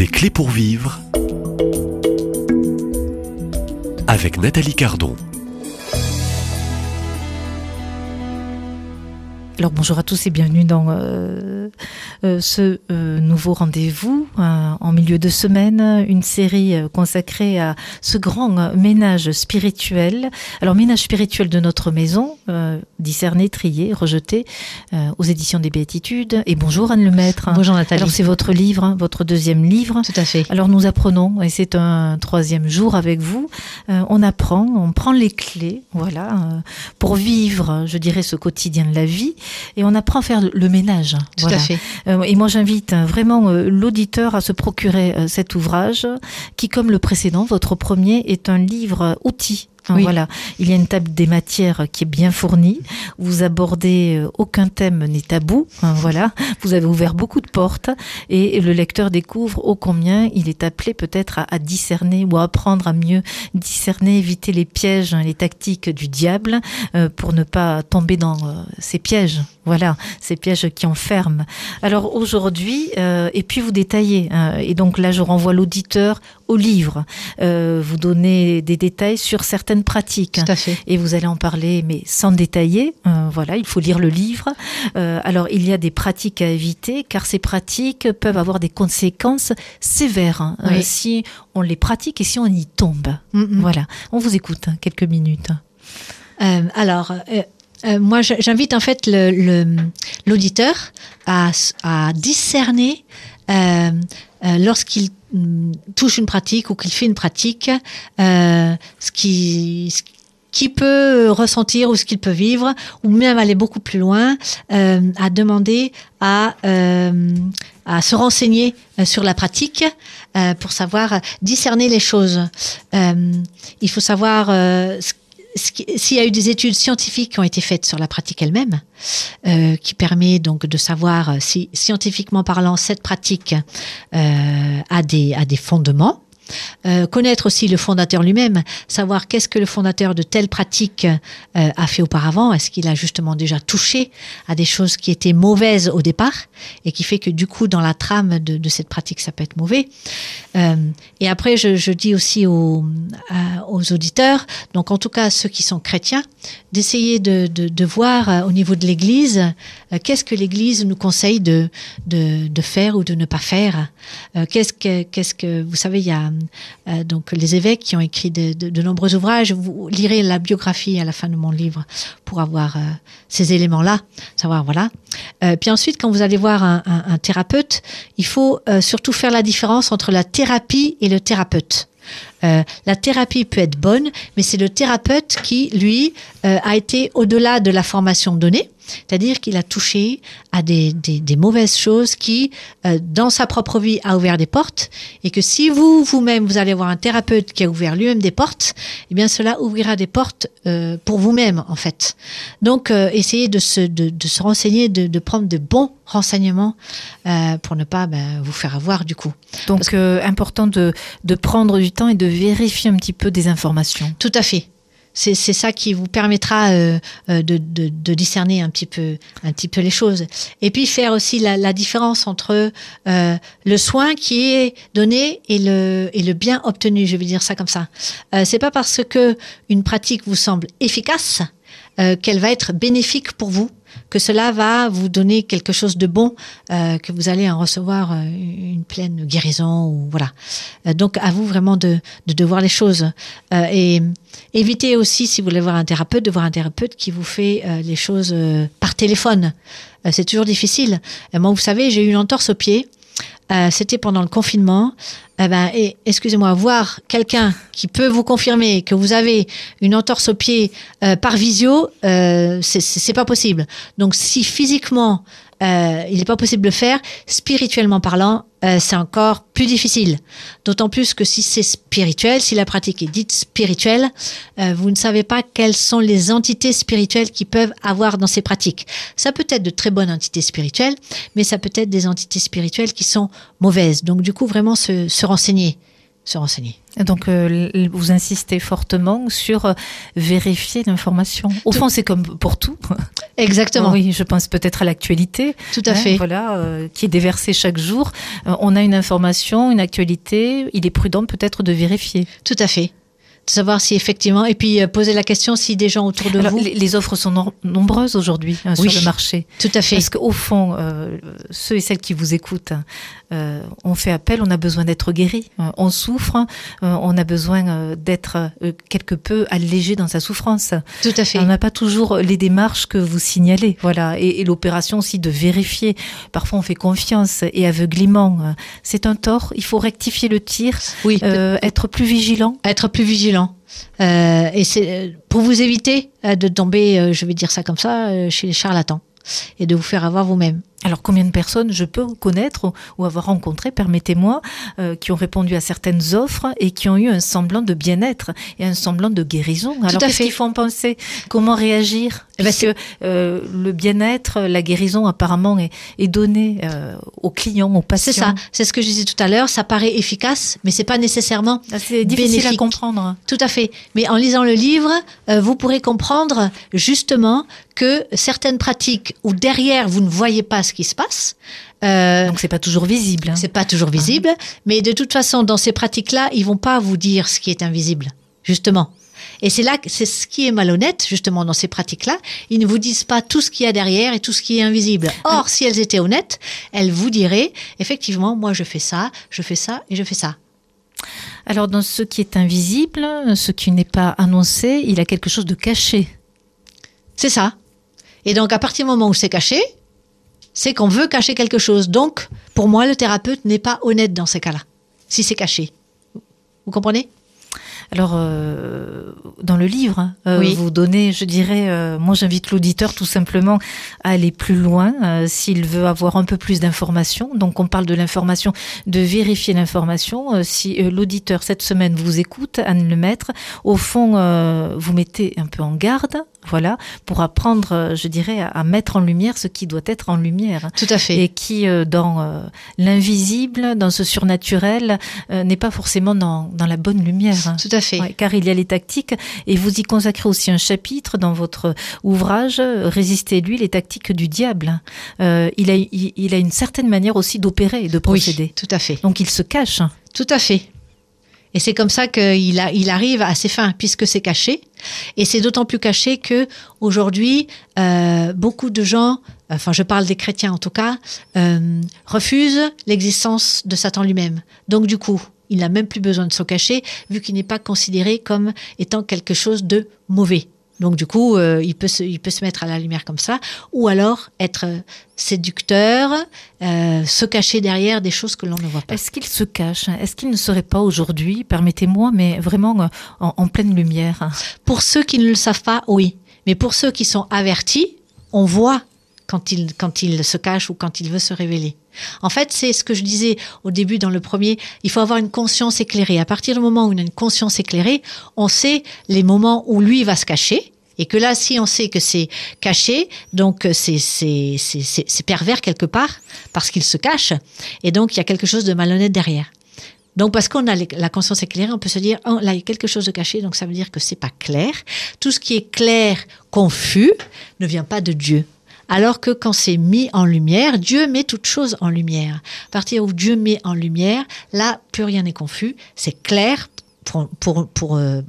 Des clés pour vivre avec Nathalie Cardon. Alors bonjour à tous et bienvenue dans euh, ce euh, nouveau rendez-vous euh, en milieu de semaine, une série euh, consacrée à ce grand euh, ménage spirituel. Alors ménage spirituel de notre maison, euh, discerné, trié, rejeté euh, aux éditions des Béatitudes. Et bonjour Anne Lemaître. Bonjour Nathalie. Alors c'est votre livre, hein, votre deuxième livre. Tout à fait. Alors nous apprenons, et c'est un troisième jour avec vous, euh, on apprend, on prend les clés, voilà, euh, pour vivre, je dirais, ce quotidien de la vie, et on apprend à faire le ménage. Tout voilà. à fait. Euh, et moi j'invite euh, vraiment euh, l'auditeur à se procurer cet ouvrage, qui, comme le précédent, votre premier, est un livre outil. Hein, Oui. Voilà, il y a une table des matières qui est bien fournie. Vous abordez euh, aucun thème n'est tabou. hein, voilà, vous avez ouvert beaucoup de portes et le lecteur découvre ô combien il est appelé peut-être à, à discerner ou à apprendre à mieux discerner, éviter les pièges, hein, les tactiques du diable euh, pour ne pas tomber dans euh, ces pièges. Voilà, ces pièges qui enferment. Alors aujourd'hui, euh, et puis vous détaillez, et donc là je renvoie l'auditeur au livre. Vous donnez des détails sur certaines pratiques. Tout à fait. Et vous allez en parler, mais sans détailler. Euh, voilà, il faut lire le livre. Euh, alors, il y a des pratiques à éviter, car ces pratiques peuvent avoir des conséquences sévères hein, Oui. euh, si on les pratique et si on y tombe. Mm. Voilà, on vous écoute hein, quelques minutes. Euh, alors, euh, moi, j'invite en fait l'auditeur à, à discerner euh, euh, lorsqu'il mm, touche une pratique ou qu'il fait une pratique, qui peut ressentir ou ce qu'il peut vivre, ou même aller beaucoup plus loin, euh, à demander à, euh, à se renseigner euh, sur la pratique pour savoir discerner les choses. Il faut savoir s'il y a eu des études scientifiques qui ont été faites sur la pratique elle-même, qui permet donc de savoir si scientifiquement parlant cette pratique a des a des fondements. Euh, connaître aussi le fondateur lui-même, savoir qu'est-ce que le fondateur de telle pratique euh, a fait auparavant, est-ce qu'il a justement déjà touché à des choses qui étaient mauvaises au départ et qui fait que du coup dans la trame de, de cette pratique ça peut être mauvais. Euh, et après je, je dis aussi aux, à- aux auditeurs, donc en tout cas ceux qui sont chrétiens, d'essayer de, de, de voir euh, au niveau de l'Église euh, qu'est-ce que l'Église nous conseille de, de, faire ou de ne pas faire. Euh, qu'est-ce que qu'est-ce que vous savez il y a euh, donc les évêques qui ont écrit de, nombreux ouvrages. Vous lirez la biographie à la fin de mon livre pour avoir euh, ces éléments-là, savoir voilà. Euh, puis ensuite, quand vous allez voir un, thérapeute, il faut surtout faire la différence entre la thérapie et le thérapeute. La thérapie peut être bonne, mais c'est le thérapeute qui, lui, a été au-delà de la formation donnée, c'est-à-dire qu'il a touché à des, des, des mauvaises choses qui, euh, dans sa propre vie, a ouvert des portes, et que si vous, vous-même, vous allez voir un thérapeute qui a ouvert lui-même des portes, eh bien cela ouvrira des portes euh, pour vous-même, en fait. Donc, euh, essayez de se, de, de se renseigner, de, de prendre de bons renseignements pour ne pas ben, vous faire avoir du coup. Donc, important de, de prendre du temps et de vérifier un petit peu des informations. Tout à fait. C'est ça qui vous permettra euh, euh, de, de, de discerner un petit peu un petit peu les choses. Et puis faire aussi la, la différence entre euh, le soin qui est donné et le et le bien obtenu. Je vais dire ça comme ça. Euh, c'est pas parce que une pratique vous semble efficace euh, qu'elle va être bénéfique pour vous que cela va vous donner quelque chose de bon, euh, que vous allez en recevoir euh, une pleine guérison ou voilà. Euh, donc à vous vraiment de, de, de voir les choses Euh, et évitez aussi si vous voulez voir un thérapeute de voir un thérapeute qui vous fait les choses par téléphone. C'est toujours difficile. Moi, vous savez, j'ai eu une entorse au pied. Euh, C'était pendant le confinement. Eh ben, et excusez-moi, voir quelqu'un qui peut vous confirmer que vous avez une entorse au pied euh, par visio, euh, c'est pas possible. Donc, si physiquement euh, il n'est pas possible de le faire, spirituellement parlant, euh, c'est encore plus difficile. D'autant plus que si c'est spirituel, si la pratique est dite spirituelle, euh, vous ne savez pas quelles sont les entités spirituelles qui peuvent avoir dans ces pratiques. Ça peut être de très bonnes entités spirituelles, mais ça peut être des entités spirituelles qui sont mauvaises. Donc du coup, vraiment se, se renseigner se renseigner. Donc, euh, vous insistez fortement sur euh, vérifier l'information. Au Tout- fond, c'est comme pour tout. Exactement, Oui, je pense peut-être à l'actualité. tout à hein, fait. Voilà, euh, qui est déversée chaque jour. On a une information, une actualité. Il est prudent peut-être de vérifier. Tout à fait. De savoir si effectivement, et puis euh, poser la question si des gens autour de Alors, vous. les, les offres sont nom- nombreuses aujourd'hui hein, Oui. sur le marché. Tout à fait. Parce qu'au fond, euh, ceux et celles qui vous écoutent, euh, on fait appel, on a besoin d'être guéri, euh, on souffre, euh, on a besoin euh, d'être quelque peu allégé dans sa souffrance. Tout à fait. On n'a pas toujours les démarches que vous signalez, voilà, et, et l'opération aussi de vérifier. Parfois, on fait confiance et aveuglément. C'est un tort. Il faut rectifier le tir, Oui. euh, être plus vigilant. être plus vigilant. Euh, et c'est pour vous éviter de tomber, je vais dire ça comme ça, chez les charlatans et de vous faire avoir vous-même. Alors, combien de personnes je peux connaître ou, avoir rencontré, permettez-moi, euh, qui ont répondu à certaines offres et qui ont eu un semblant de bien-être et un semblant de guérison? Alors, à qu'est-ce fait. qu'il faut en penser? Comment réagir? Eh ben, Parce que euh, le bien-être, la guérison, apparemment, est, est donné euh, aux clients, aux patients. C'est ça. C'est ce que je disais tout à l'heure. Ça paraît efficace, mais c'est pas nécessairement Ah, C'est difficile à comprendre. Tout à fait. Mais en lisant le livre, vous pourrez comprendre justement que certaines pratiques où derrière vous ne voyez pas ce qui se passe, euh, Donc, c'est pas toujours visible. hein. c'est pas toujours visible, mais de toute façon, dans ces pratiques-là, ils vont pas vous dire ce qui est invisible, justement. Et c'est là, que- c'est ce qui est malhonnête, justement, dans ces pratiques-là. Ils ne vous disent pas tout ce qu'il y a derrière et tout ce qui est invisible. Or, si elles étaient honnêtes, elles vous diraient, effectivement, moi, je fais ça, je fais ça et je fais ça. Alors, dans ce qui est invisible, ce qui n'est pas annoncé, il y a quelque chose de caché. C'est ça. Et donc, à partir du moment où c'est caché, c'est qu'on veut cacher quelque chose. Donc, pour moi, le thérapeute n'est pas honnête dans ces cas-là, si c'est caché. Vous comprenez? Alors, euh, dans le livre, euh, Oui. vous donnez, je dirais, euh, moi j'invite l'auditeur tout simplement à aller plus loin euh, s'il veut avoir un peu plus d'informations. Donc, on parle de l'information, de vérifier l'information. Euh, si euh, l'auditeur cette semaine vous écoute, Anne Lemaître, au fond, euh, vous mettez un peu en garde, voilà, pour apprendre, euh, je dirais, à, à mettre en lumière ce qui doit être en lumière Tout à fait. et qui, euh, dans euh, l'invisible, dans ce surnaturel, euh, n'est pas forcément dans, dans la bonne lumière. Tout à fait. Ouais, car il y a les tactiques et vous y consacrez aussi un chapitre dans votre ouvrage Résister-lui, les tactiques du diable. Il, a, il, il a une certaine manière aussi d'opérer et de procéder. Oui, tout à fait. Donc il se cache. Tout à fait. Et c'est comme ça qu'il arrive à ses fins, puisque c'est caché. Et c'est d'autant plus caché que aujourd'hui, euh, beaucoup de gens, enfin je parle des chrétiens en tout cas, euh, refusent l'existence de Satan lui-même. Donc du coup, il n'a même plus besoin de se cacher, vu qu'il n'est pas considéré comme étant quelque chose de mauvais. Donc du coup, euh, il, peut se, il peut se mettre à la lumière comme ça, ou alors être séducteur, euh, se cacher derrière des choses que l'on ne voit pas. Est-ce qu'il se cache? Est-ce qu'il ne serait pas aujourd'hui, permettez-moi, mais vraiment euh, en, en pleine lumière? Pour ceux qui ne le savent pas, oui. Mais pour ceux qui sont avertis, on voit quand il, se cache ou quand il veut se révéler. En fait, c'est ce que je disais au début dans le premier, il faut avoir une conscience éclairée. À partir du moment où on a une conscience éclairée, on sait les moments où lui va se cacher. Et que là, si on sait que c'est caché, donc c'est pervers quelque part, parce qu'il se cache. Et donc, il y a quelque chose de malhonnête derrière. Donc, parce qu'on a la conscience éclairée, on peut se dire, oh, là, il y a quelque chose de caché, donc ça veut dire que c'est pas clair. Tout ce qui est clair, confus, ne vient pas de Dieu. Alors que quand c'est mis en lumière, Dieu met toute chose en lumière. À partir où Dieu met en lumière, là, plus rien n'est confus, c'est clair pour, pour, pour, euh,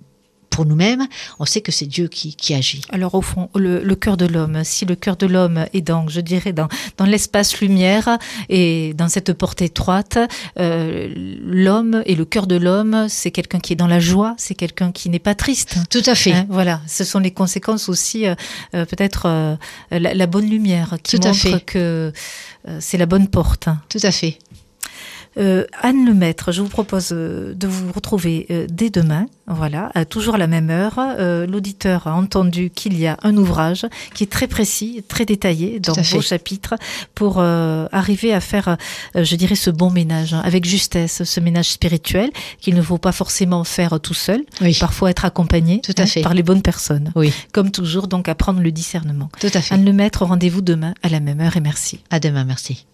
pour nous-mêmes. On sait que c'est Dieu qui, qui agit. Alors au fond, le, le cœur de l'homme, si le cœur de l'homme est dans, je dirais, dans, dans l'espace lumière et dans cette porte étroite, euh, l'homme et le cœur de l'homme, c'est quelqu'un qui est dans la joie, c'est quelqu'un qui n'est pas triste. Tout à fait. Hein, voilà, ce sont les conséquences aussi, euh, euh, peut-être euh, la, la bonne lumière qui Tout à montre fait. que c'est la bonne porte. Tout à fait. Euh, Anne Lemaître, je vous propose euh, de vous retrouver euh, dès demain, voilà, à toujours à la même heure. Euh, L'auditeur a entendu qu'il y a un ouvrage qui est très précis, très détaillé dans vos chapitres pour euh, arriver à faire, je dirais, ce bon ménage hein, avec justesse, ce ménage spirituel qu'il ne faut pas forcément faire tout seul, Oui. parfois être accompagné Tout à hein, fait. par les bonnes personnes. Oui. Comme toujours, donc apprendre le discernement. Tout à fait. Anne Lemaître, rendez-vous demain à la même heure et merci. À demain, merci.